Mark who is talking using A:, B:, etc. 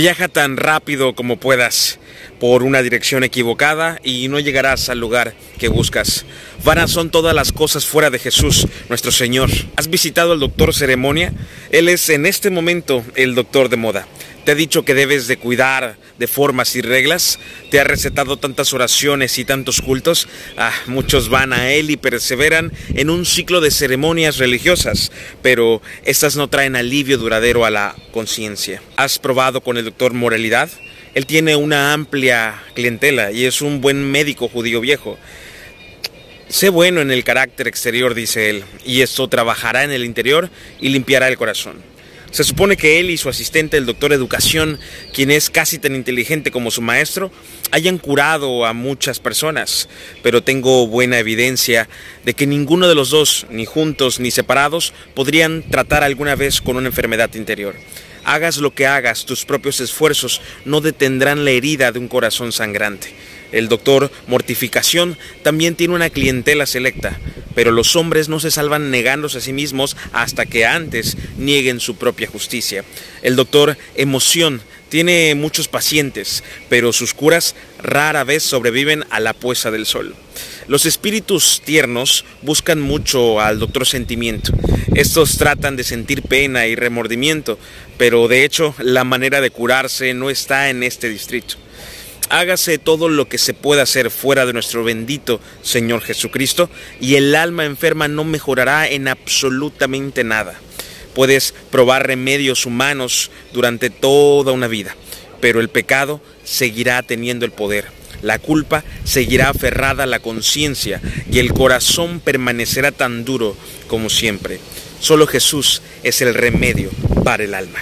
A: Viaja tan rápido como puedas por una dirección equivocada y no llegarás al lugar que buscas. Vanas son todas las cosas fuera de Jesús, nuestro Señor. ¿Has visitado al doctor ceremonia? Él es en este momento el doctor de moda. ¿Te ha dicho que debes de cuidar de formas y reglas? ¿Te ha recetado tantas oraciones y tantos cultos? Ah, muchos van a él y perseveran en un ciclo de ceremonias religiosas, pero estas no traen alivio duradero a la conciencia. ¿Has probado con el doctor moralidad? Él tiene una amplia clientela y es un buen médico judío viejo. Sé bueno en el carácter exterior, dice él, y esto trabajará en el interior y limpiará el corazón. Se supone que él y su asistente, el doctor Educación, quien es casi tan inteligente como su maestro, hayan curado a muchas personas, pero tengo buena evidencia de que ninguno de los dos, ni juntos ni separados, podrían tratar alguna vez con una enfermedad interior. Hagas lo que hagas, tus propios esfuerzos no detendrán la herida de un corazón sangrante. El doctor Mortificación también tiene una clientela selecta, pero los hombres no se salvan negándose a sí mismos hasta que antes nieguen su propia justicia. El doctor Emoción tiene muchos pacientes, pero sus curas rara vez sobreviven a la puesta del sol. Los espíritus tiernos buscan mucho al doctor Sentimiento. Estos tratan de sentir pena y remordimiento, pero de hecho la manera de curarse no está en este distrito hágase todo lo que se pueda hacer fuera de nuestro bendito Señor Jesucristo y el alma enferma no mejorará en absolutamente nada. Puedes probar remedios humanos durante toda una vida, pero el pecado seguirá teniendo el poder. La culpa seguirá aferrada a la conciencia y el corazón permanecerá tan duro como siempre. Solo Jesús es el remedio para el alma.